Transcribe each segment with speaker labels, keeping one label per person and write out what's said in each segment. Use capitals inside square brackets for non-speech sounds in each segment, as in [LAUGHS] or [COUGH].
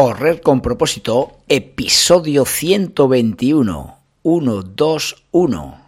Speaker 1: Correr con propósito, episodio 121. 1, 2, 1.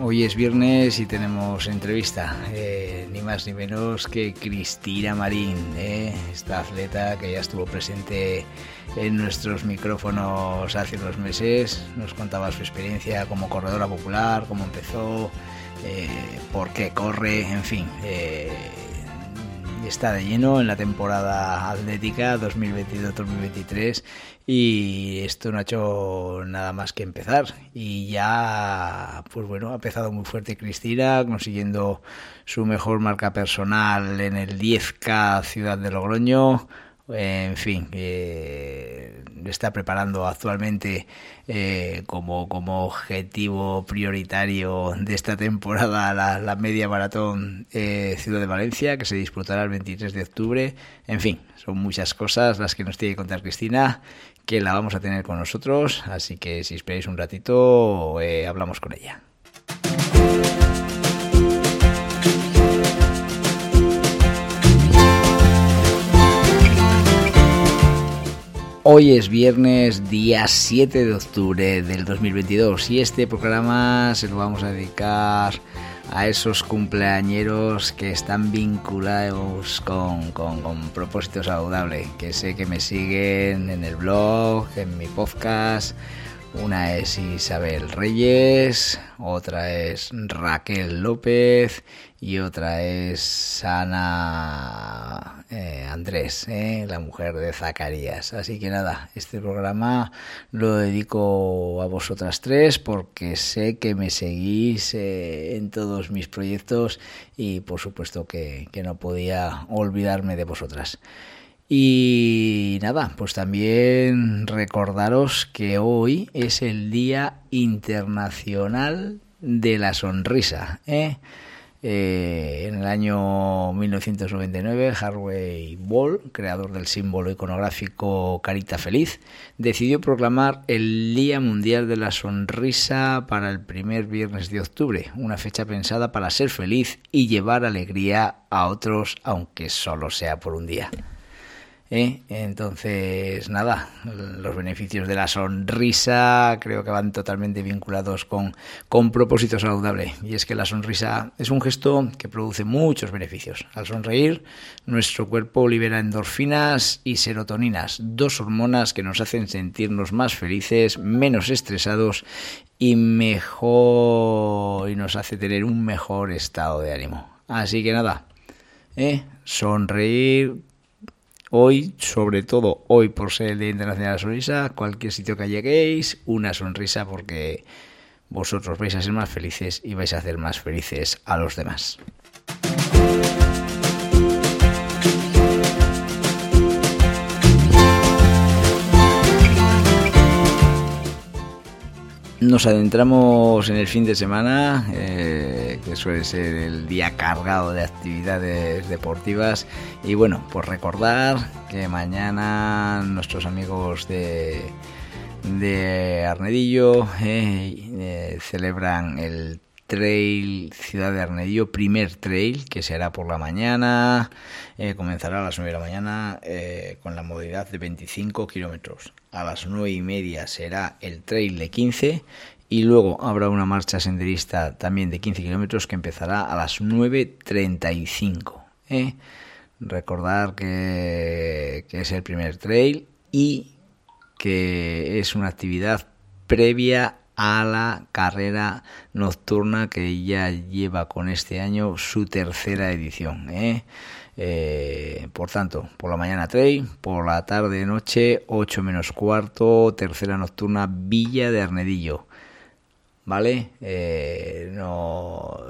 Speaker 1: Hoy es viernes y tenemos entrevista, eh, ni más ni menos que Cristina Marín, eh, esta atleta que ya estuvo presente en nuestros micrófonos hace unos meses. Nos contaba su experiencia como corredora popular, cómo empezó, eh, por qué corre, en fin está de lleno en la temporada atlética 2022-2023 y esto no ha hecho nada más que empezar. Y ya pues bueno ha empezado muy fuerte Cristina consiguiendo su mejor marca personal en el 10K Ciudad de Logroño en fin, eh, está preparando actualmente eh, como, como objetivo prioritario de esta temporada la, media maratón eh, Ciudad de Valencia, que se disputará el 23 de octubre. En fin, son muchas cosas las que nos tiene que contar Cristina, que la vamos a tener con nosotros, así que si esperáis un ratito, eh, hablamos con ella. Hoy es viernes, día 7 de octubre del 2022 y este programa se lo vamos a dedicar a esos cumpleañeros que están vinculados con, con, con propósito saludable, que sé que me siguen en el blog, en mi podcast. Una es Isabel Reyes, otra es Raquel López y otra es Ana eh, Andrés, eh, la mujer de Zacarías. Así que nada, este programa lo dedico a vosotras tres porque sé que me seguís eh, en todos mis proyectos y por supuesto que, que no podía olvidarme de vosotras. Y nada, pues también recordaros que hoy es el Día Internacional de la Sonrisa. ¿eh? Eh, en el año 1999, Harvey Ball, creador del símbolo iconográfico Carita Feliz, decidió proclamar el Día Mundial de la Sonrisa para el primer viernes de octubre, una fecha pensada para ser feliz y llevar alegría a otros, aunque solo sea por un día. ¿Eh? Entonces, nada, los beneficios de la sonrisa creo que van totalmente vinculados con, con propósito saludable. Y es que la sonrisa es un gesto que produce muchos beneficios. Al sonreír, nuestro cuerpo libera endorfinas y serotoninas, dos hormonas que nos hacen sentirnos más felices, menos estresados y mejor y nos hace tener un mejor estado de ánimo. Así que nada, ¿eh? sonreír Hoy, sobre todo hoy por ser el Día Internacional de la Sonrisa, cualquier sitio que lleguéis, una sonrisa porque vosotros vais a ser más felices y vais a hacer más felices a los demás. Nos adentramos en el fin de semana, eh, que suele ser el día cargado de actividades deportivas. Y bueno, pues recordar que mañana nuestros amigos de, de Arnedillo eh, eh, celebran el Trail Ciudad de Arnedillo, primer trail que será por la mañana, eh, comenzará a las 9 de la mañana eh, con la modalidad de 25 kilómetros. A las 9 y media será el trail de 15 y luego habrá una marcha senderista también de 15 kilómetros que empezará a las 9.35. ¿eh? Recordar que, que es el primer trail y que es una actividad previa a la carrera nocturna que ya lleva con este año su tercera edición. ¿eh? Eh, por tanto, por la mañana trail, por la tarde noche 8 menos cuarto, tercera nocturna Villa de Arnedillo. ¿Vale? Eh, no,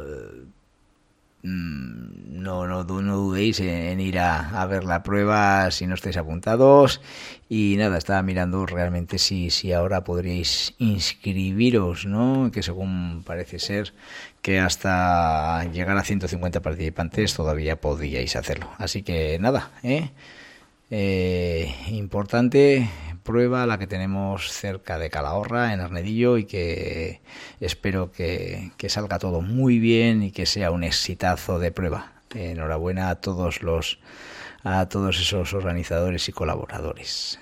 Speaker 1: no, no, no dudéis en, ir a, ver la prueba si no estáis apuntados. Y nada, estaba mirando realmente si, si ahora podríais inscribiros, ¿no? Que según parece ser que hasta llegar a 150 participantes todavía podríais hacerlo. Así que nada, ¿eh? Eh, importante prueba la que tenemos cerca de Calahorra, en Arnedillo, y que espero que, que salga todo muy bien y que sea un exitazo de prueba. Enhorabuena a todos los a todos esos organizadores y colaboradores.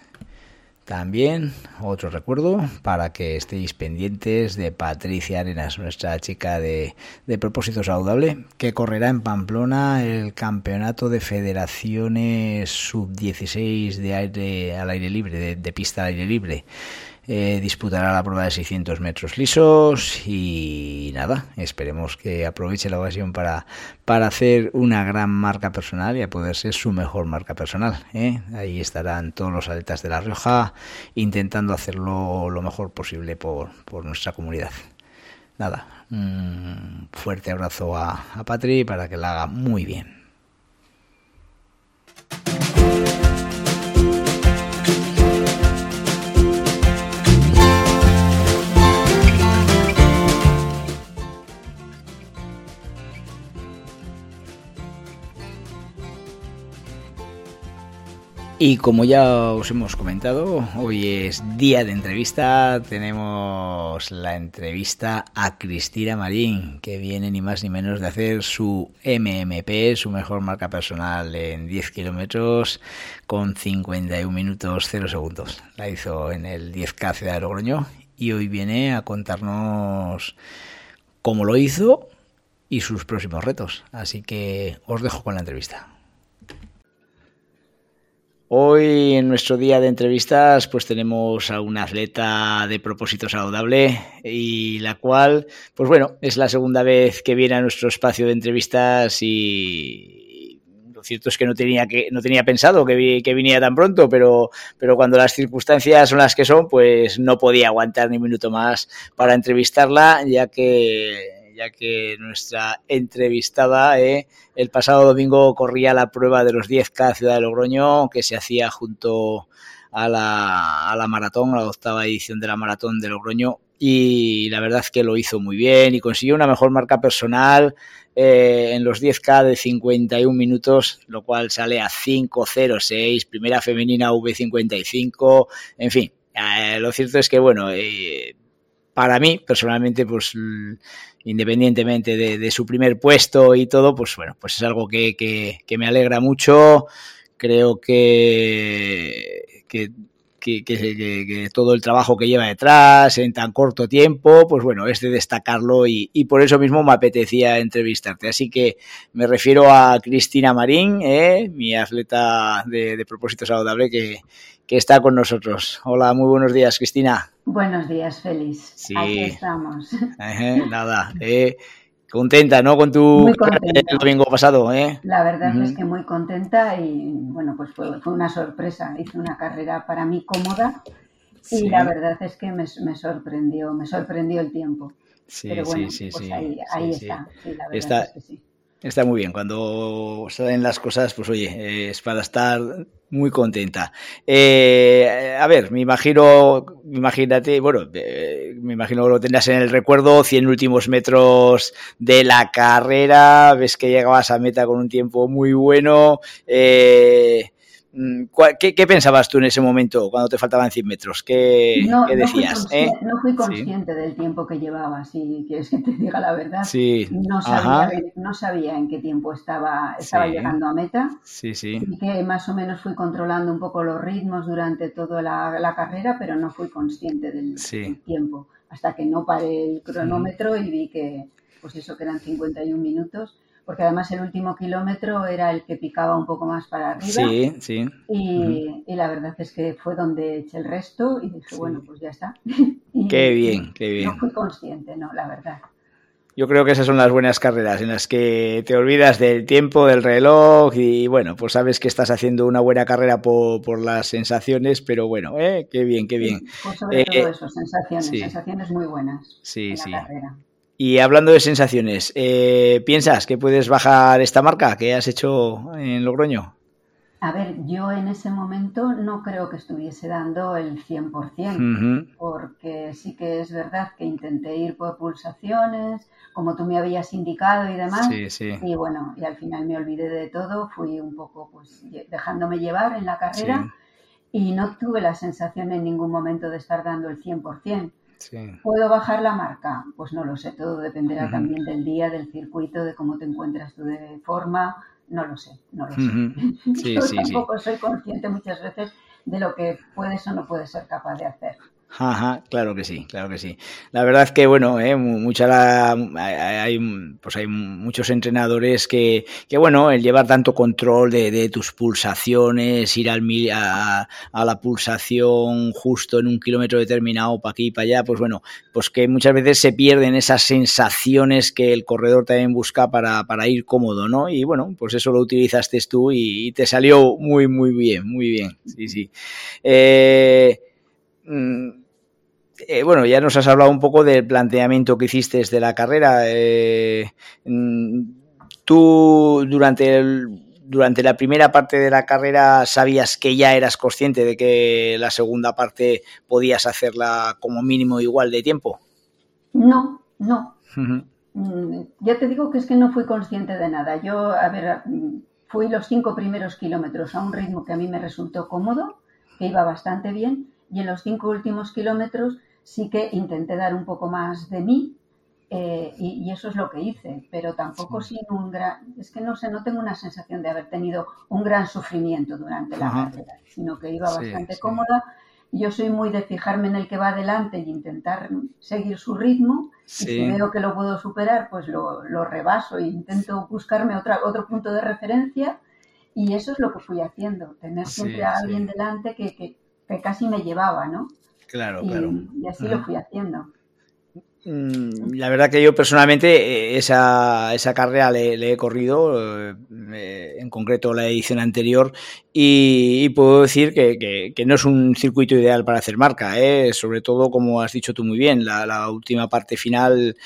Speaker 1: También otro recuerdo para que estéis pendientes de Patricia Arenas, nuestra chica de, de propósito saludable, que correrá en Pamplona el campeonato de federaciones sub-16 de aire al aire libre, de pista al aire libre. Eh, disputará la prueba de 600 metros lisos y nada, esperemos que aproveche la ocasión para, para hacer una gran marca personal y a poder ser su mejor marca personal. ¿eh? Ahí estarán todos los atletas de La Rioja intentando hacerlo lo mejor posible por, por nuestra comunidad. Nada, un fuerte abrazo a, a Patri para que la haga muy bien. Y como ya os hemos comentado, hoy es día de entrevista. Tenemos la entrevista a Cristina Marín, que viene ni más ni menos de hacer su MMP, su mejor marca personal en 10 kilómetros, con 51 minutos 0 segundos. La hizo en el 10K de Logroño y hoy viene a contarnos cómo lo hizo y sus próximos retos. Así que os dejo con la entrevista. Hoy en nuestro día de entrevistas pues tenemos a una atleta de propósito saludable y la cual pues bueno es la segunda vez que viene a nuestro espacio de entrevistas y lo cierto es que no tenía que no tenía pensado que, que viniera tan pronto pero pero cuando las circunstancias son las que son pues no podía aguantar ni un minuto más para entrevistarla ya que ya que nuestra entrevistada eh, el pasado domingo corría la prueba de los 10K Ciudad de Logroño, que se hacía junto a la, a la maratón, la octava edición de la maratón de Logroño, y la verdad es que lo hizo muy bien y consiguió una mejor marca personal eh, en los 10K de 51 minutos, lo cual sale a 5.06, primera femenina V55, en fin. Eh, lo cierto es que, bueno, eh, para mí, personalmente, pues independientemente de, su primer puesto y todo, pues bueno, pues es algo que, me alegra mucho. Creo que, que todo el trabajo que lleva detrás en tan corto tiempo, pues bueno, es de destacarlo y, por eso mismo me apetecía entrevistarte. Así que me refiero a Cristina Marín, ¿eh? mi atleta de, propósito saludable que está con nosotros. Hola, muy buenos días, Cristina.
Speaker 2: Buenos días, Félix. Sí. Aquí estamos.
Speaker 1: nada, eh, contenta, ¿no? Con tu el domingo pasado, ¿eh?
Speaker 2: La verdad es que muy contenta y, bueno, pues fue, fue, una sorpresa. Hice una carrera para mí cómoda y la verdad es que me, sorprendió, me sorprendió el tiempo. Sí, Pero bueno, sí, pues ahí, ahí está. la verdad es que sí.
Speaker 1: Está muy bien. Cuando salen las cosas, pues oye, es para estar muy contenta. Eh, a ver, me imagino, imagínate, bueno, eh, me imagino que lo tendrás en el recuerdo, 100 últimos metros de la carrera, ves que llegabas a meta con un tiempo muy bueno. Eh, Mm, ¿Qué, pensabas tú en ese momento cuando te faltaban 100 metros? ¿Qué, decías?
Speaker 2: No fui,
Speaker 1: eh?
Speaker 2: no fui consciente del tiempo que llevaba, si quieres que te diga la verdad. Sí. No, sabía, no sabía en qué tiempo estaba, estaba llegando a meta.
Speaker 1: Sí, sí.
Speaker 2: Y que más o menos fui controlando un poco los ritmos durante toda la, carrera, pero no fui consciente del, tiempo. Hasta que no paré el cronómetro y vi que, pues eso, que eran 51 minutos porque además el último kilómetro era el que picaba un poco más para arriba.
Speaker 1: Sí, sí.
Speaker 2: Y, la verdad es que fue donde eché el resto y dije, bueno, pues ya está. [LAUGHS]
Speaker 1: qué bien, qué bien.
Speaker 2: No fui consciente, no, la verdad.
Speaker 1: Yo creo que esas son las buenas carreras en las que te olvidas del tiempo, del reloj y bueno, pues sabes que estás haciendo una buena carrera por, las sensaciones, pero bueno, ¿eh? qué bien, qué bien.
Speaker 2: Pues sobre todo eh, eso, sensaciones, sensaciones muy buenas. Sí, en sí. Carrera.
Speaker 1: Y hablando de sensaciones, eh, ¿piensas que puedes bajar esta marca que has hecho en Logroño?
Speaker 2: A ver, yo en ese momento no creo que estuviese dando el 100%, porque sí que es verdad que intenté ir por pulsaciones, como tú me habías indicado y demás, y bueno, y al final me olvidé de todo, fui un poco pues dejándome llevar en la carrera y no tuve la sensación en ningún momento de estar dando el 100%. ¿Puedo bajar la marca? Pues no lo sé, todo dependerá también del día, del circuito, de cómo te encuentras tú de forma, no lo sé, no lo sé. [LAUGHS] Yo tampoco soy consciente muchas veces de lo que puedes o no puedes ser capaz de hacer.
Speaker 1: Ajá, claro que sí, claro que sí. La verdad es que, bueno, eh, mucha hay, pues hay muchos entrenadores que, que, bueno, el llevar tanto control de, tus pulsaciones, ir al, a, a, la pulsación justo en un kilómetro determinado, para aquí y para allá, pues bueno, pues que muchas veces se pierden esas sensaciones que el corredor también busca para, para ir cómodo, ¿no? Y bueno, pues eso lo utilizaste tú y, y te salió muy, muy bien, muy bien, sí, sí. Eh, eh, bueno, ya nos has hablado un poco del planteamiento que hiciste desde la carrera. Eh, mm, ¿Tú durante, durante la primera parte de la carrera sabías que ya eras consciente de que la segunda parte podías hacerla como mínimo igual de tiempo?
Speaker 2: No, no. Mm, ya te digo que es que no fui consciente de nada. Yo, a ver, fui los cinco primeros kilómetros a un ritmo que a mí me resultó cómodo, que iba bastante bien y en los cinco últimos kilómetros sí que intenté dar un poco más de mí eh, y, eso es lo que hice, pero tampoco sin un gran, es que no sé, no tengo una sensación de haber tenido un gran sufrimiento durante la carrera, sino que iba bastante cómoda. Yo soy muy de fijarme en el que va adelante y intentar seguir su ritmo. Y si veo que lo puedo superar, pues lo, lo rebaso e intento buscarme otra, otro punto de referencia. Y eso es lo que fui haciendo, tener siempre a alguien delante que, que, que casi me llevaba, ¿no?
Speaker 1: Claro, claro.
Speaker 2: Y así lo fui haciendo.
Speaker 1: Mm, la verdad que yo personalmente eh, esa, esa carrera le, he corrido, eh, en concreto la edición anterior, y, puedo decir que, no es un circuito ideal para hacer marca, ¿eh? sobre todo como has dicho tú muy bien, la, última parte final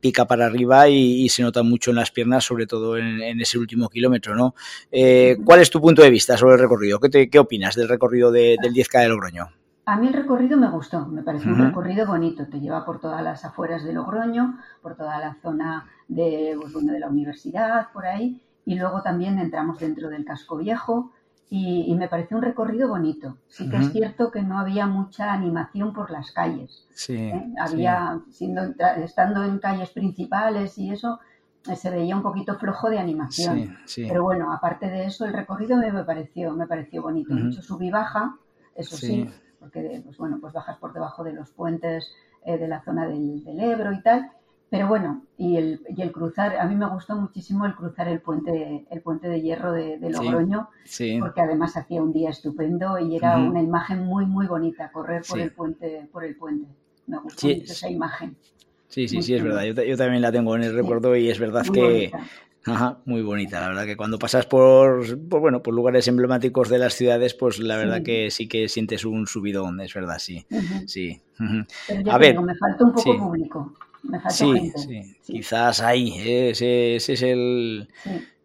Speaker 1: pica para arriba y, se nota mucho en las piernas, sobre todo en, ese último kilómetro, ¿no? Eh, ¿Cuál es tu punto de vista sobre el recorrido? ¿Qué, qué opinas del recorrido del 10K de Logroño?
Speaker 2: A mí el recorrido me gustó, me parece un recorrido bonito, te lleva por todas las afueras de Logroño, por toda la zona de, pues, de la universidad, por ahí, y luego también entramos dentro del casco viejo, y, me pareció un recorrido bonito. Sí que es cierto que no había mucha animación por las calles.
Speaker 1: Sí, ¿eh?
Speaker 2: Había, Siendo, estando en calles principales y eso, eh, se veía un poquito flojo de animación. Pero bueno, aparte de eso, el recorrido me, pareció, me pareció bonito. Mucho sub y baja, eso sí, porque pues, bueno, pues bajas por debajo de los puentes eh, de la zona del, del Ebro y tal pero bueno, y el, y el cruzar, a mí me gustó muchísimo el cruzar el puente, el puente de hierro de, Logroño, porque además hacía un día estupendo y era una imagen muy, muy bonita, correr por el puente, por el puente. Me gustó mucho esa imagen.
Speaker 1: Sí, sí, sí, es verdad. Yo, también la tengo en el recuerdo y es verdad que, Ajá, muy bonita, la verdad que cuando pasas por, bueno, por lugares emblemáticos de las ciudades, pues la verdad que sí que sientes un subidón, es verdad, sí. Sí.
Speaker 2: a ver, me falta un poco público
Speaker 1: sí, sí, quizás ahí, ¿eh? ese, es el...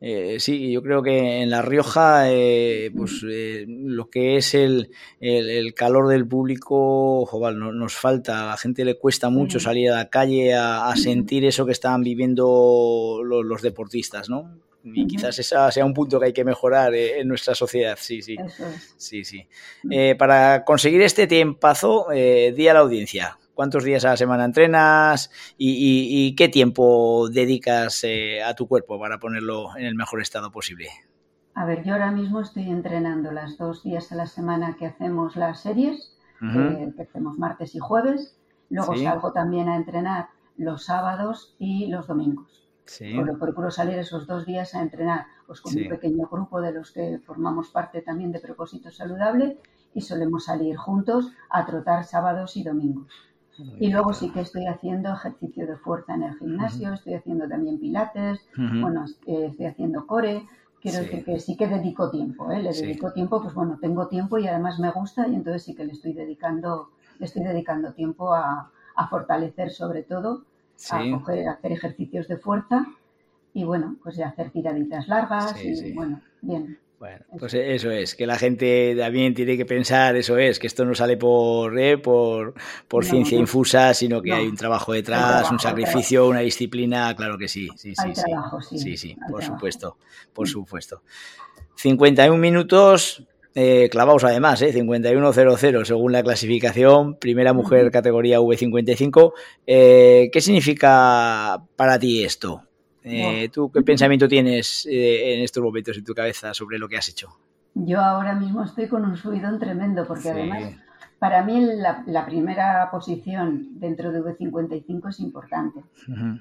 Speaker 1: Eh, sí. yo creo que en La Rioja, eh, pues lo que es el, el, calor del público, joval, nos falta, a la gente le cuesta mucho salir a la calle a, sentir eso que están viviendo los, deportistas, ¿no? y quizás ese sea un punto que hay que mejorar en nuestra sociedad. Sí, sí. Sí, sí. para conseguir este tiempazo, di a la audiencia cuántos días a la semana entrenas y, qué tiempo dedicas eh, a tu cuerpo para ponerlo en el mejor estado posible.
Speaker 2: A ver, yo ahora mismo estoy entrenando las dos días a la semana que hacemos las series, eh, que hacemos martes y jueves. Luego salgo también a entrenar los sábados y los domingos. Sí. procuro salir esos dos días a entrenar pues, con un pequeño grupo de los que formamos parte también de Propósito Saludable y solemos salir juntos a trotar sábados y domingos. Y luego sí que estoy haciendo ejercicio de fuerza en el gimnasio, estoy haciendo también pilates, bueno, eh, estoy haciendo core. Quiero decir que sí que dedico tiempo, ¿eh? Le dedico tiempo, pues bueno, tengo tiempo y además me gusta y entonces sí que le estoy dedicando, le estoy dedicando tiempo a, fortalecer sobre todo a, hacer ejercicios de fuerza y bueno, pues hacer tiraditas largas y bueno, bien.
Speaker 1: Bueno, pues eso es, que la gente también tiene que pensar, eso es, que esto no sale por, ¿eh? por, por ciencia infusa, sino que hay un trabajo detrás, un sacrificio, una disciplina, claro que sí, sí, sí, sí. sí, sí, por supuesto, por supuesto. 51 minutos eh, clavados además, eh, 51.00 según la clasificación, primera mujer categoría V55. Eh, ¿Qué significa para ti esto? Eh, ¿Tú qué pensamiento tienes eh, en estos momentos en tu cabeza sobre lo que has hecho?
Speaker 2: Yo ahora mismo estoy con un subidón tremendo porque además para mí la, primera posición dentro de V55 es importante,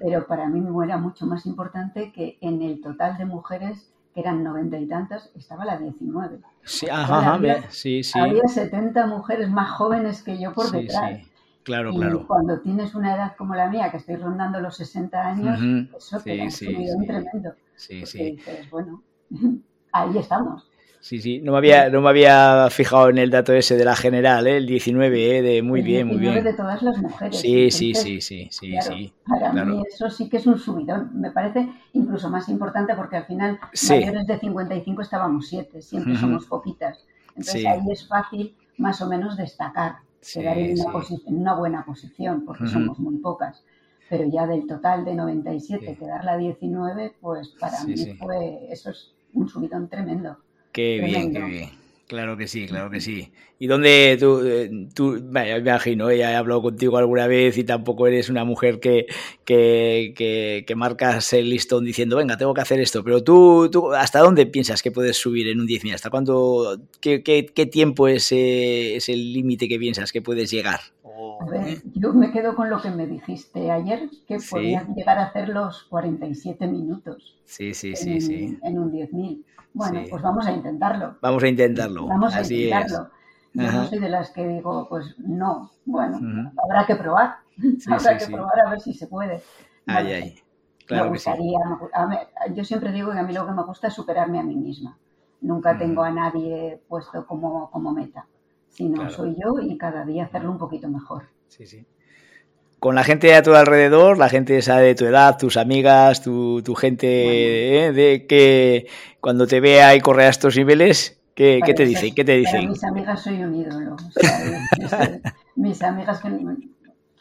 Speaker 2: pero para mí me era mucho más importante que en el total de mujeres que eran noventa y tantas, estaba la 19.
Speaker 1: Sí, ajá, había, sí, sí.
Speaker 2: Había 70 mujeres más jóvenes que yo por detrás.
Speaker 1: Claro,
Speaker 2: y
Speaker 1: claro.
Speaker 2: cuando tienes una edad como la mía, que estoy rondando los 60 años, eso te ha subido un tremendo. Sí, sí. Dices, bueno, [LAUGHS] ahí estamos.
Speaker 1: Sí, sí, no me había, no me había fijado en el dato ese de la general, ¿eh? el 19, ¿eh? de muy bien, muy bien.
Speaker 2: de todas las mujeres.
Speaker 1: Sí, sí, sí, sí, sí, sí.
Speaker 2: Para mí eso sí que es un subidón. Me parece incluso más importante porque al final mayores de 55 estábamos siete, siempre somos poquitas. Entonces ahí es fácil más o menos destacar quedar en, una en, una buena posición, porque somos muy pocas. Pero ya del total de 97, quedar la 19, pues para mí fue, eso es un subidón tremendo.
Speaker 1: Qué bien, qué bien. Claro que sí, claro que sí. ¿Y dónde tú, eh, tú me imagino, ya he hablado contigo alguna vez y tampoco eres una mujer que, que, que, marcas el listón diciendo, venga, tengo que hacer esto, pero tú, tú ¿hasta dónde piensas que puedes subir en un 10.000? ¿Hasta cuándo, qué, qué, qué tiempo es, es el límite que piensas que puedes llegar?
Speaker 2: A ver, yo me quedo con lo que me dijiste ayer, que podías llegar a hacer los 47 minutos.
Speaker 1: Sí, sí, sí, sí.
Speaker 2: En un 10.000. Bueno, pues vamos a intentarlo.
Speaker 1: Vamos a intentarlo.
Speaker 2: Vamos a intentarlo. Yo no soy de las que digo, pues no, bueno, habrá que probar. [LAUGHS] habrá que probar a ver si se puede.
Speaker 1: ay, ay. Claro
Speaker 2: me gustaría, yo siempre digo que a mí lo que me gusta es superarme a mí misma. Nunca tengo a nadie puesto como, como meta, sino soy yo y cada día hacerlo un poquito mejor.
Speaker 1: Sí, sí con la gente a tu alrededor, la gente esa de tu edad, tus amigas, tu, tu gente ¿eh? de que cuando te vea y corre a estos niveles, ¿qué, ¿qué te dicen? ¿Qué te dicen?
Speaker 2: mis amigas soy un ídolo. [LAUGHS] mis, amigas que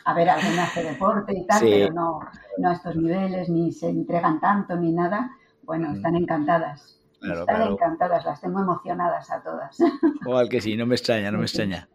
Speaker 2: a ver, alguien hace deporte y tal, pero no, no a estos niveles, ni se entregan tanto, ni nada. Bueno, están encantadas. están encantadas, las tengo emocionadas a todas.
Speaker 1: Igual que sí, no me extraña, no me extraña.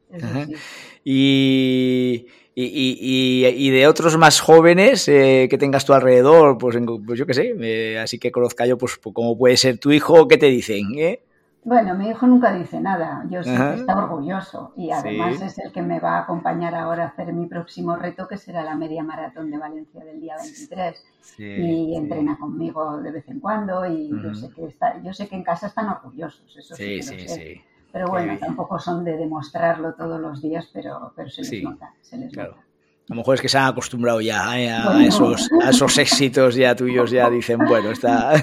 Speaker 1: Y y, y, de otros más jóvenes eh, que tengas tu alrededor, pues, pues yo qué sé, eh, así que conozca yo, pues, como puede ser tu hijo, ¿qué te dicen? Eh?
Speaker 2: Bueno, mi hijo nunca dice nada, yo sé que está orgulloso y además es el que me va a acompañar ahora a hacer mi próximo reto, que será la media maratón de Valencia del día 23. y entrena conmigo de vez en cuando y yo, sé que está, yo sé que en casa están orgullosos, eso sí, sí, sí. Pero bueno, tampoco son de demostrarlo todos los días, pero, pero se les nota, se les nota.
Speaker 1: A lo mejor es que se han acostumbrado ya ¿eh? a, esos, a esos éxitos ya tuyos, ya dicen, bueno, está... [LAUGHS] [LAUGHS]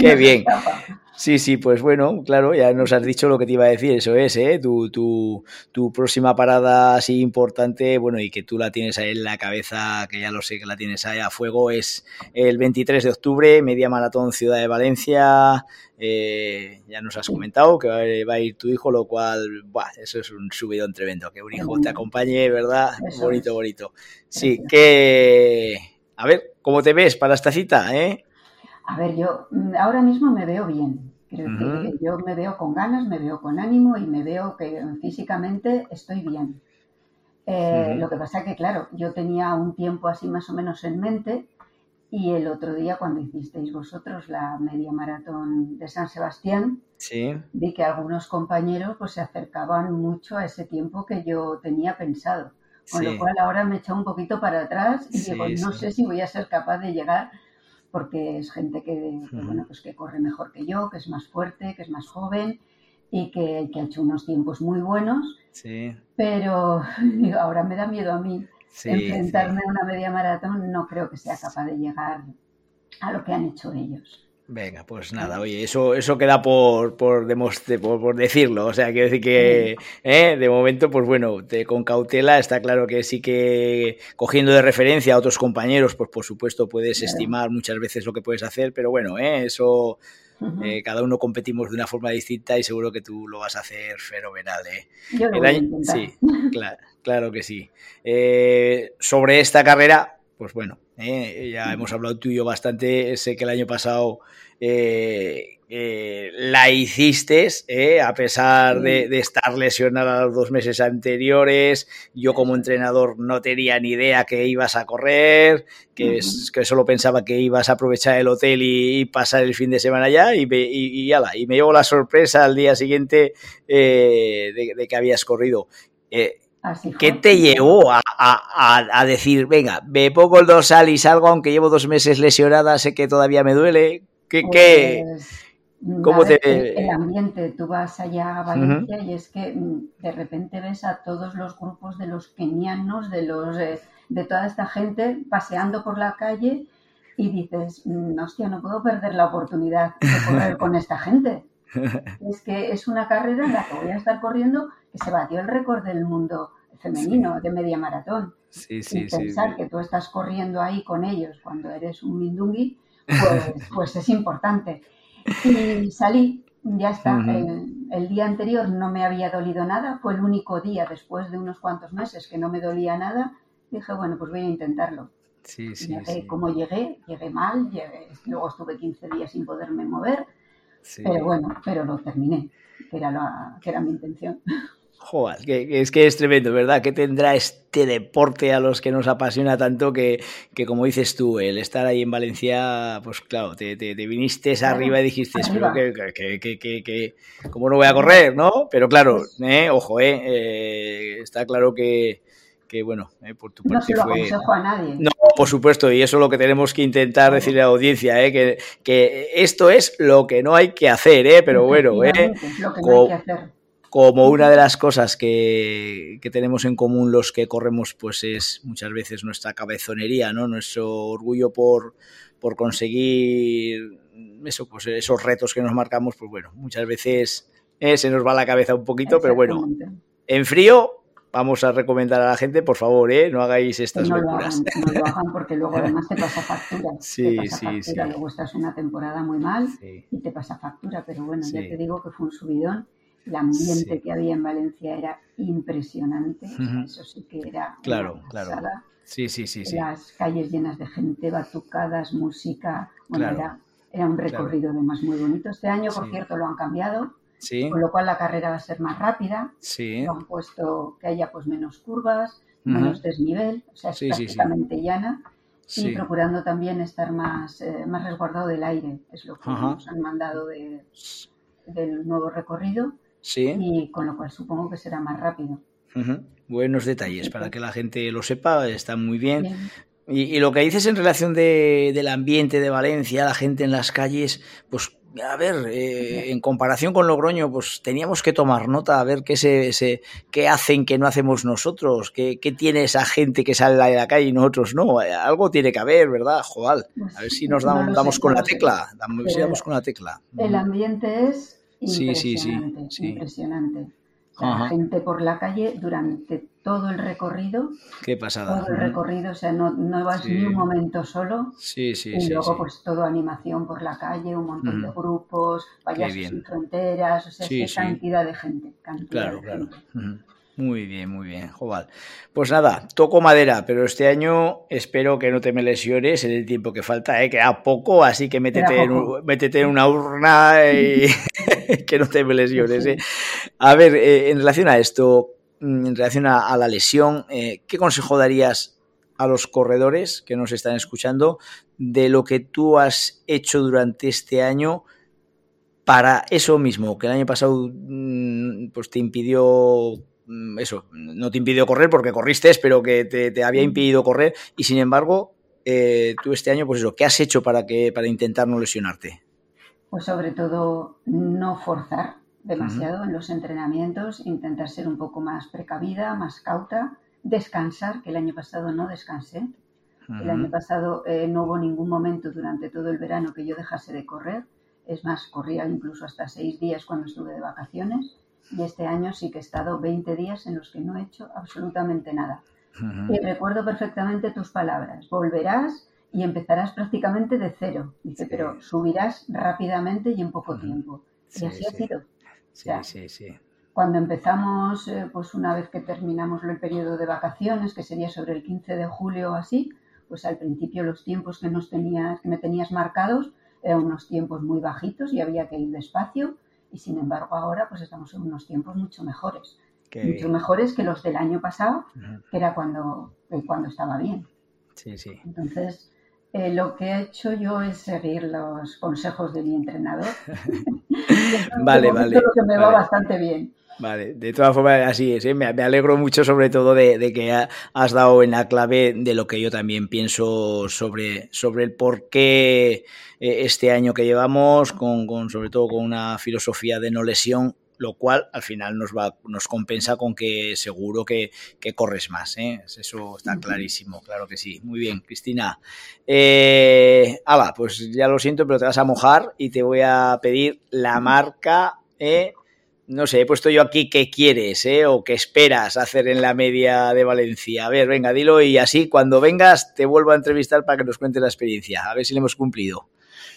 Speaker 1: Qué bien. Sí, sí, pues bueno, claro, ya nos has dicho lo que te iba a decir, eso es, ¿eh? Tu, tu, tu, próxima parada así importante, bueno, y que tú la tienes ahí en la cabeza, que ya lo sé que la tienes ahí a fuego, es el 23 de octubre, Media Maratón Ciudad de Valencia, eh, ya nos has comentado que va, a ir tu hijo, lo cual, buah, eso es un subidón tremendo, que un hijo te acompañe, ¿verdad? bonito, bonito. Sí, que... A ver, ¿cómo te ves para esta cita, eh?
Speaker 2: A ver, yo mm, ahora mismo me veo bien. Creo que yo me veo con ganas, me veo con ánimo y me veo que físicamente estoy bien. Eh, lo que pasa que, claro, yo tenía un tiempo así más o menos en mente y el otro día cuando hicisteis vosotros la media maratón de San Sebastián, vi que algunos compañeros pues se acercaban mucho a ese tiempo que yo tenía pensado. Con lo cual ahora me he echado un poquito para atrás y digo, no sé si voy a ser capaz de llegar porque es gente que, bueno, pues que corre mejor que yo, que es más fuerte, que es más joven y que, ha hecho unos tiempos muy buenos. Sí. Pero [LAUGHS] ahora me da miedo a mí enfrentarme a una media maratón, no creo que sea capaz de llegar a lo que han hecho ellos.
Speaker 1: Venga, pues nada, oye, eso, eso queda por, por, por, decirlo. O sea, quiero decir que ¿eh? de momento, pues bueno, te, con cautela está claro que sí que cogiendo de referencia a otros compañeros, pues por supuesto puedes estimar muchas veces lo que puedes hacer, pero bueno, ¿eh? eso eh, cada uno competimos de una forma distinta y seguro que tú lo vas a hacer fenomenal. ¿eh?
Speaker 2: Yo lo voy
Speaker 1: Sí, claro, claro que sí. sobre esta carrera, pues bueno, ¿eh? ya hemos hablado tú y yo bastante, sé que el año pasado eh, eh, la hiciste, a pesar de, estar lesionada los dos meses anteriores, yo como entrenador no tenía ni idea que ibas a correr, que, que solo pensaba que ibas a aprovechar el hotel y, pasar el fin de semana allá y me, y, y, me llevo la sorpresa al día siguiente de, que habías corrido. ¿Qué te llevó a, decir, venga, me pongo el dorsal y salgo, aunque llevo dos meses lesionada, sé que todavía me duele? ¿Qué, qué
Speaker 2: pues, ¿Cómo te... El ambiente, tú vas allá a Valencia y es que mm, de repente ves a todos los grupos de los kenianos, de, los, eh, de toda esta gente paseando por la calle y dices, mm, hostia, no puedo perder la oportunidad de correr con [LAUGHS] esta gente. Es que es una carrera en la que voy a estar corriendo que se batió el récord del mundo femenino de media maratón.
Speaker 1: Sí, sí,
Speaker 2: y pensar que tú estás corriendo ahí con ellos cuando eres un mindungui, pues, [LAUGHS] pues es importante. Y salí, ya está. el, día anterior no me había dolido nada, fue el único día después de unos cuantos meses que no me dolía nada. Dije, bueno, pues voy a intentarlo.
Speaker 1: Sí, sí,
Speaker 2: Como llegué, llegué mal, luego estuve 15 días sin poderme mover, pero bueno, pero lo terminé, que era, que era mi intención.
Speaker 1: Joder, que, es que es tremendo, ¿verdad? ¿Qué tendrá este deporte a los que nos apasiona tanto que, que como dices tú, el estar ahí en Valencia, pues claro, te, te, viniste arriba y dijiste, pero que, que, que, ¿cómo no voy a correr, no? Pero claro, eh, ojo, eh, eh, está claro que, que bueno, eh, por tu parte
Speaker 2: no se lo fue... a nadie.
Speaker 1: No, por supuesto, y eso es lo que tenemos que intentar decirle a la audiencia, eh, que, que, esto es lo que no hay que hacer, eh, pero bueno, eh,
Speaker 2: lo que no hay que hacer
Speaker 1: como una de las cosas que, tenemos en común los que corremos, pues es muchas veces nuestra cabezonería, ¿no? Nuestro orgullo por, por conseguir eso, pues esos retos que nos marcamos, pues bueno, muchas veces eh, se nos va la cabeza un poquito, pero bueno, en frío vamos a recomendar a la gente, por favor, ¿eh? no hagáis estas
Speaker 2: no
Speaker 1: locuras.
Speaker 2: Lo hagan, no lo hagan porque luego además te pasa factura. [LAUGHS]
Speaker 1: Sí,
Speaker 2: te pasa
Speaker 1: sí,
Speaker 2: factura.
Speaker 1: sí.
Speaker 2: Luego estás una temporada muy mal y te pasa factura, pero bueno, ya te digo que fue un subidón el ambiente que había en Valencia era impresionante, eso sí que era
Speaker 1: claro, claro. Sí, sí, sí,
Speaker 2: Las calles llenas de gente, batucadas, música, bueno, era, era, un recorrido además muy bonito. Este año, por cierto, lo han cambiado, con lo cual la carrera va a ser más rápida. Lo han puesto que haya pues menos curvas, menos desnivel, o sea, es prácticamente llana. Y procurando también estar más, eh, más resguardado del aire, es lo que nos han mandado de, del nuevo recorrido y con lo cual supongo que será más rápido.
Speaker 1: Buenos detalles para que la gente lo sepa, está muy bien. Y, lo que dices en relación de, del ambiente de Valencia, la gente en las calles, pues a ver, eh, en comparación con Logroño, pues teníamos que tomar nota, a ver qué, se, qué hacen que no hacemos nosotros, qué, qué, tiene esa gente que sale de la calle y nosotros no. Algo tiene que haber, ¿verdad? Joder, a ver si nos damos, damos con la tecla. Damos, con la tecla.
Speaker 2: El ambiente es Impresionante, sí, impresionante. La gente por la calle durante todo el recorrido.
Speaker 1: Qué pasada.
Speaker 2: Todo el recorrido, o sea, no, no vas ni un momento solo.
Speaker 1: Sí, sí,
Speaker 2: y luego, pues, todo animación por la calle, un montón de grupos, payasos sin fronteras, o sea, qué cantidad de gente. Cantidad
Speaker 1: claro,
Speaker 2: de
Speaker 1: claro. Gente. Muy bien, muy bien, Joval. Pues nada, toco madera, pero este año espero que no te me lesiones en el tiempo que falta, ¿eh? queda poco, así que métete, en, métete en una urna y [LAUGHS] que no te me lesiones. ¿eh? A ver, eh, en relación a esto, mm, en relación a, la lesión, eh, ¿qué consejo darías a los corredores que nos están escuchando de lo que tú has hecho durante este año? Para eso mismo, que el año pasado mm, pues te impidió eso, no te impidió correr porque corriste, pero que te, había impedido correr y sin embargo, eh, tú este año, pues eso, ¿qué has hecho para, que, para intentar no lesionarte?
Speaker 2: Pues sobre todo no forzar demasiado en los entrenamientos, intentar ser un poco más precavida, más cauta, descansar, que el año pasado no descansé. El año pasado eh, no hubo ningún momento durante todo el verano que yo dejase de correr. Es más, corría incluso hasta seis días cuando estuve de vacaciones. Y este año sí que he estado 20 días en los que no he hecho absolutamente nada. Y recuerdo perfectamente tus palabras. Volverás y empezarás prácticamente de cero. Dice, pero subirás rápidamente y en poco tiempo. y así ha sido.
Speaker 1: Sí, sí, sí.
Speaker 2: Cuando empezamos, eh, pues una vez que terminamos el periodo de vacaciones, que sería sobre el 15 de julio o así, pues al principio los tiempos que, nos tenías, que me tenías marcados eran unos tiempos muy bajitos y había que ir despacio. Y sin embargo ahora pues estamos en unos tiempos mucho mejores. mucho mejores que los del año pasado, que era cuando, eh, cuando estaba bien.
Speaker 1: Sí, sí.
Speaker 2: Entonces, eh, lo que he hecho yo es seguir los consejos de mi entrenador. [LAUGHS] [LAUGHS]
Speaker 1: vale, vale.
Speaker 2: que me va bastante bien.
Speaker 1: Vale, de todas formas, así es. ¿eh? Me, alegro mucho, sobre todo, de, que has dado en la clave de lo que yo también pienso sobre, sobre el por qué eh, este año que llevamos, con, con, sobre todo con una filosofía de no lesión, lo cual al final nos va nos compensa con que seguro que, corres más. ¿eh? Eso está clarísimo, claro que sí. Muy bien, Cristina. Eh, pues ya lo siento, pero te vas a mojar y te voy a pedir la marca. ¿eh? No sé, he puesto yo aquí qué quieres ¿eh? o qué esperas hacer en la media de Valencia. A ver, venga, dilo y así cuando vengas te vuelvo a entrevistar para que nos cuentes la experiencia. A ver si le hemos cumplido.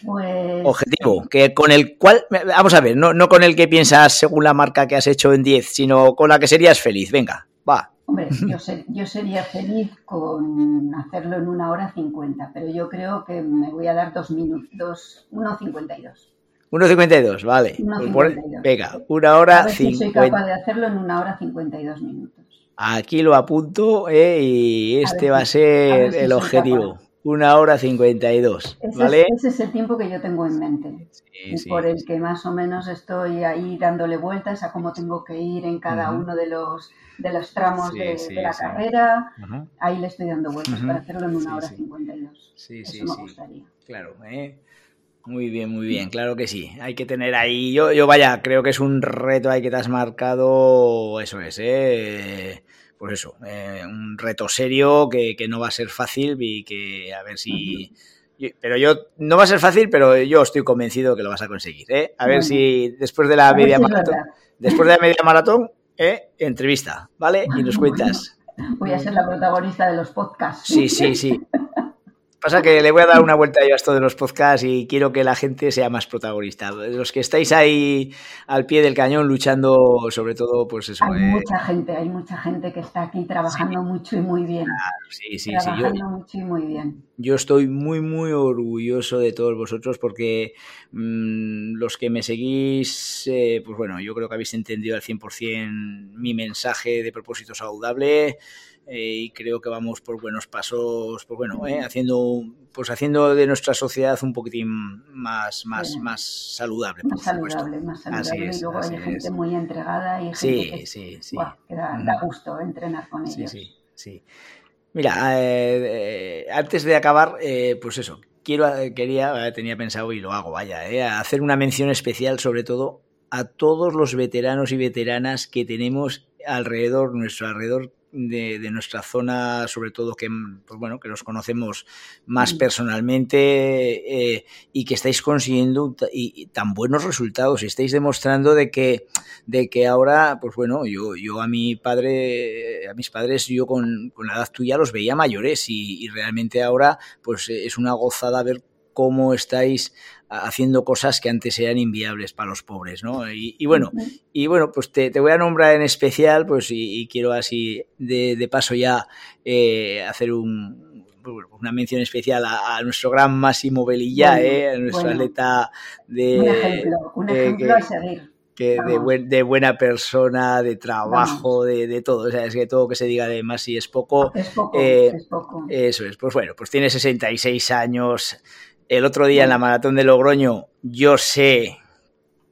Speaker 2: Pues...
Speaker 1: Objetivo, que con el cual, vamos a ver, no, no con el que piensas según la marca que has hecho en 10, sino con la que serías feliz. Venga, va.
Speaker 2: Hombre, yo, yo sería feliz con hacerlo en una hora 50, pero yo creo que me voy a dar dos minutos, 1.52.
Speaker 1: 1.52, vale. 1.52. Pues venga, una hora 50. Si
Speaker 2: soy capaz de hacerlo en una hora 52 minutos.
Speaker 1: Aquí lo apunto eh, y este va a ser el objetivo una hora cincuenta y dos, ¿vale?
Speaker 2: Ese es el tiempo que yo tengo en mente. y por el que más o menos estoy ahí dándole vueltas a cómo tengo que ir en cada uno de los, de los tramos de, la carrera. Ahí le estoy dando vueltas para hacerlo en una hora cincuenta y dos. Sí, Eso me gustaría.
Speaker 1: Claro, ¿eh? Muy bien, muy bien, claro que sí. Hay que tener ahí, yo, yo vaya, creo que es un reto ahí que te has marcado, eso es, ¿eh? pues eso, eh, un reto serio que, no va a ser fácil y que a ver si... Pero yo, no va a ser fácil, pero yo estoy convencido que lo vas a conseguir. ¿eh? A ver si después de la media maratón, después de la media maratón, ¿eh? entrevista, ¿vale? Y nos cuentas.
Speaker 2: Voy a ser la protagonista de los podcasts.
Speaker 1: Sí, sí, sí. [LAUGHS] Pasa que le voy a dar una vuelta yo a esto de los podcasts y quiero que la gente sea más protagonista. Los que estáis ahí al pie del cañón luchando, sobre todo, pues eso.
Speaker 2: Hay eh, mucha gente, hay mucha gente que está aquí trabajando mucho y muy bien.
Speaker 1: sí, sí,
Speaker 2: trabajando sí. Yo, mucho y muy bien.
Speaker 1: Yo estoy muy, muy orgulloso de todos vosotros porque mm, los que me seguís, eh, pues bueno, yo creo que habéis entendido al 100% mi mensaje de propósito saludable. Eh, y creo que vamos por buenos pasos, pues bueno, eh, pues haciendo de nuestra sociedad un poquitín más más más saludable.
Speaker 2: Más saludable, más saludable. y luego hay gente muy entregada y gente que,
Speaker 1: sí, sí.
Speaker 2: da, gusto entrenar con ellos.
Speaker 1: Sí, sí, Mira, eh, antes de acabar, pues eso, quiero, quería, tenía pensado y lo hago, vaya, hacer una mención especial sobre todo a todos los veteranos y veteranas que tenemos alrededor, nuestro alrededor de, nuestra zona, sobre todo que, pues bueno, que nos conocemos más mm. personalmente eh, y que estáis consiguiendo y, tan buenos resultados y estáis demostrando de que, de que ahora, pues bueno, yo, yo a mi padre, a mis padres, yo con, con la edad tuya los veía mayores y, y realmente ahora pues es una gozada ver cómo estáis haciendo cosas que antes eran inviables para los pobres, ¿no? Y, bueno, y bueno, pues te, voy a nombrar en especial, pues y, quiero así de, paso ya eh, hacer un, una mención especial a, nuestro gran Máximo Velilla, eh, a nuestro atleta de...
Speaker 2: Un ejemplo, un ejemplo a seguir.
Speaker 1: Que de, buena persona, de trabajo, de, todo. O sea, es que todo que se diga de Masi es poco.
Speaker 2: Es poco, eh, es poco.
Speaker 1: Eso es. Pues bueno, pues tiene 66 años, el otro día en la maratón de Logroño, yo sé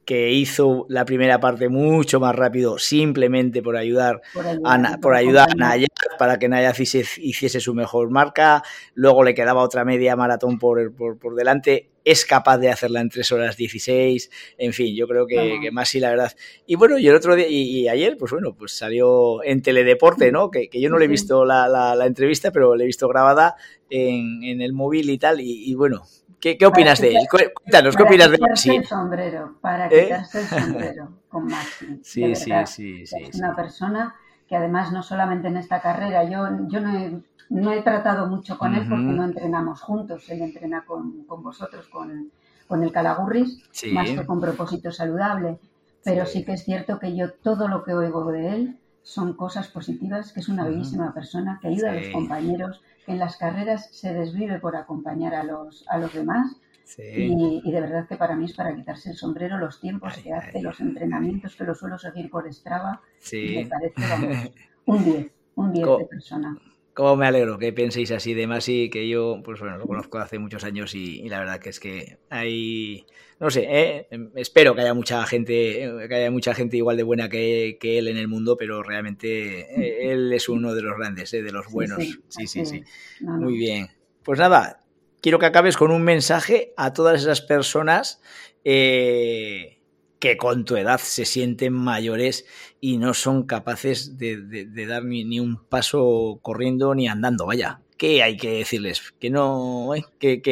Speaker 1: que hizo la primera parte mucho más rápido simplemente por ayudar, a, por ayudar a Nayar, para que Nayaz hiciese su mejor marca, luego le quedaba otra media maratón por, por, delante, es capaz de hacerla en 3 horas 16, en fin, yo creo que, más sí, la verdad. Y bueno, y el otro día, y, ayer, pues bueno, pues salió en Teledeporte, ¿no? Que, yo no le he visto la, la, entrevista, pero le he visto grabada en, en el móvil y tal, y, bueno, ¿Qué, ¿Qué, opinas de él? Cuéntanos, ¿qué opinas de
Speaker 2: Maxi? el sombrero, para ¿Eh? quitarse el sombrero con Maxi. [LAUGHS] Sí, sí, sí, sí. Es una persona que además no solamente en esta carrera, yo, yo no, he, no he tratado mucho con él porque no entrenamos juntos, él entrena con, con vosotros, con, con, el Calagurris, más que con propósito saludable, pero sí. que es cierto que yo todo lo que oigo de él son cosas positivas, que es una bellísima persona, que ayuda a los compañeros, que en las carreras se desvive por acompañar a los, a los demás. Y, de verdad que para mí es para quitarse el sombrero los tiempos que hace, los entrenamientos que lo suelo seguir por Strava. Me parece [LAUGHS] un 10, un 10 de persona.
Speaker 1: Cómo me alegro que penséis así de Masi, que yo, pues bueno, lo conozco hace muchos años y, la verdad que es que hay, no sé, ¿eh? espero que haya mucha gente, que haya mucha gente igual de buena que, él en el mundo, pero realmente eh, él es uno de los grandes, ¿eh? de los buenos. Sí, sí, sí. Muy bien. Pues nada, quiero que acabes con un mensaje a todas esas personas eh, que con tu edad se sienten mayores y no son capaces de, dar ni, un paso corriendo ni andando. Vaya, ¿qué hay que decirles? Que no, eh? ¿Qué,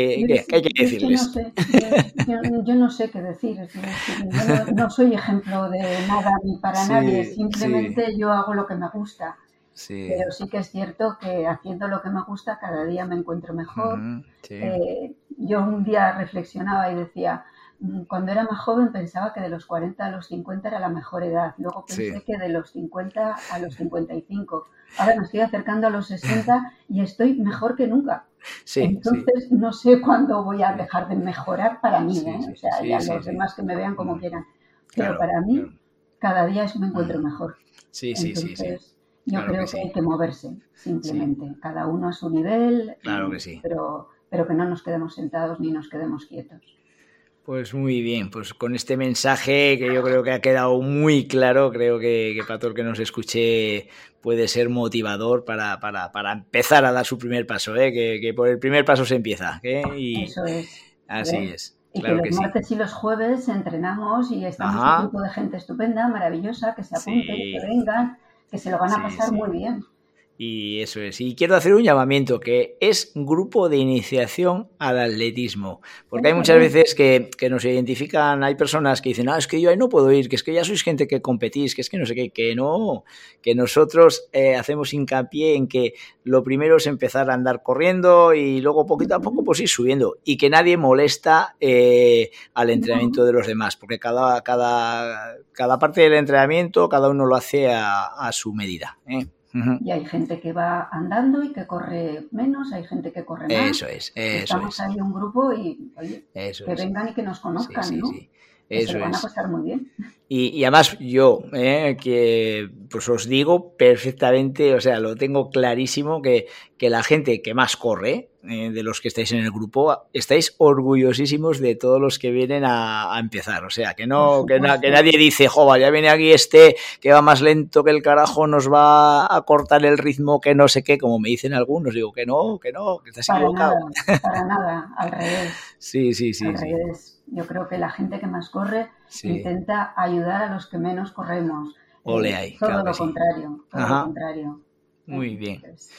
Speaker 1: hay que decirles?
Speaker 2: Yo no sé, qué decir. yo no, soy ejemplo de nada ni para nadie. Simplemente yo hago lo que me gusta. Pero sí que es cierto que haciendo lo que me gusta cada día me encuentro mejor. Eh, yo un día reflexionaba y decía, cuando era más joven pensaba que de los 40 a los 50 era la mejor edad. Luego pensé que de los 50 a los 55. Ahora me estoy acercando a los 60 y estoy mejor que nunca. Entonces no sé cuándo voy a dejar de mejorar para mí. ¿eh? O sea, ya los demás que me vean como quieran. Pero para mí cada día me encuentro mejor.
Speaker 1: Sí, sí, sí, sí.
Speaker 2: Yo creo que, hay que moverse, simplemente. Cada uno a su nivel.
Speaker 1: Claro que sí.
Speaker 2: Pero, pero que no nos quedemos sentados ni nos quedemos quietos.
Speaker 1: Pues muy bien, pues con este mensaje que yo creo que ha quedado muy claro, creo que, para todo el que nos escuche puede ser motivador para, para, para empezar a dar su primer paso, ¿eh? que, por el primer paso se empieza. ¿eh? Y
Speaker 2: Eso es.
Speaker 1: Así es.
Speaker 2: Y que los martes y los jueves entrenamos y estamos un grupo de gente estupenda, maravillosa, que se apunten, que vengan que se lo van a pasar muy bien.
Speaker 1: Y eso es. Y quiero hacer un llamamiento que es grupo de iniciación al atletismo. Porque hay muchas veces que, que, nos identifican, hay personas que dicen, ah, es que yo ahí no puedo ir, que es que ya sois gente que competís, que es que no sé qué, que no, que nosotros eh, hacemos hincapié en que lo primero es empezar a andar corriendo y luego poquito a poco pues ir subiendo y que nadie molesta eh, al entrenamiento de los demás, porque cada, cada, cada parte del entrenamiento cada uno lo hace a, a su medida. ¿eh?
Speaker 2: Y hay gente que va andando y que corre menos, hay gente que corre más.
Speaker 1: Eso es, eso
Speaker 2: Estamos ahí un grupo y que vengan y que nos conozcan, ¿no? Eso van a pasar muy bien.
Speaker 1: Y, además yo, eh, que pues os digo perfectamente, o sea, lo tengo clarísimo, que, que la gente que más corre, eh, de los que estáis en el grupo, estáis orgullosísimos de todos los que vienen a, empezar. O sea, que no que, que, nadie dice, joder, ya viene aquí este que va más lento que el carajo, nos va a cortar el ritmo, que no sé qué, como me dicen algunos. Digo, que no, que no, que estás
Speaker 2: para
Speaker 1: equivocado.
Speaker 2: Nada, para nada, al revés. [LAUGHS]
Speaker 1: Sí, sí, sí.
Speaker 2: Al
Speaker 1: sí.
Speaker 2: revés yo creo que la gente que más corre intenta ayudar a los que menos corremos.
Speaker 1: Ole eh, ahí,
Speaker 2: todo lo contrario, todo lo contrario.
Speaker 1: Muy bien. Pues,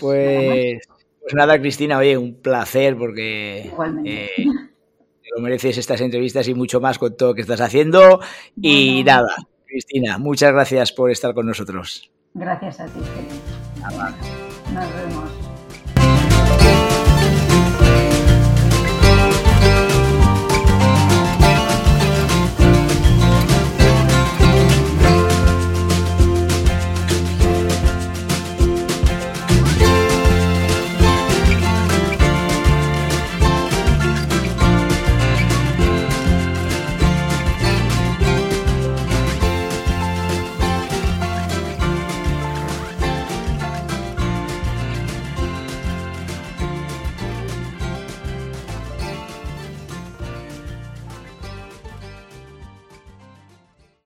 Speaker 1: pues, pues, nada, Cristina, oye, un placer porque eh, lo mereces estas entrevistas y mucho más con todo lo que estás haciendo. Y nada, Cristina, muchas gracias por estar con nosotros.
Speaker 2: Gracias a ti. Nos vemos.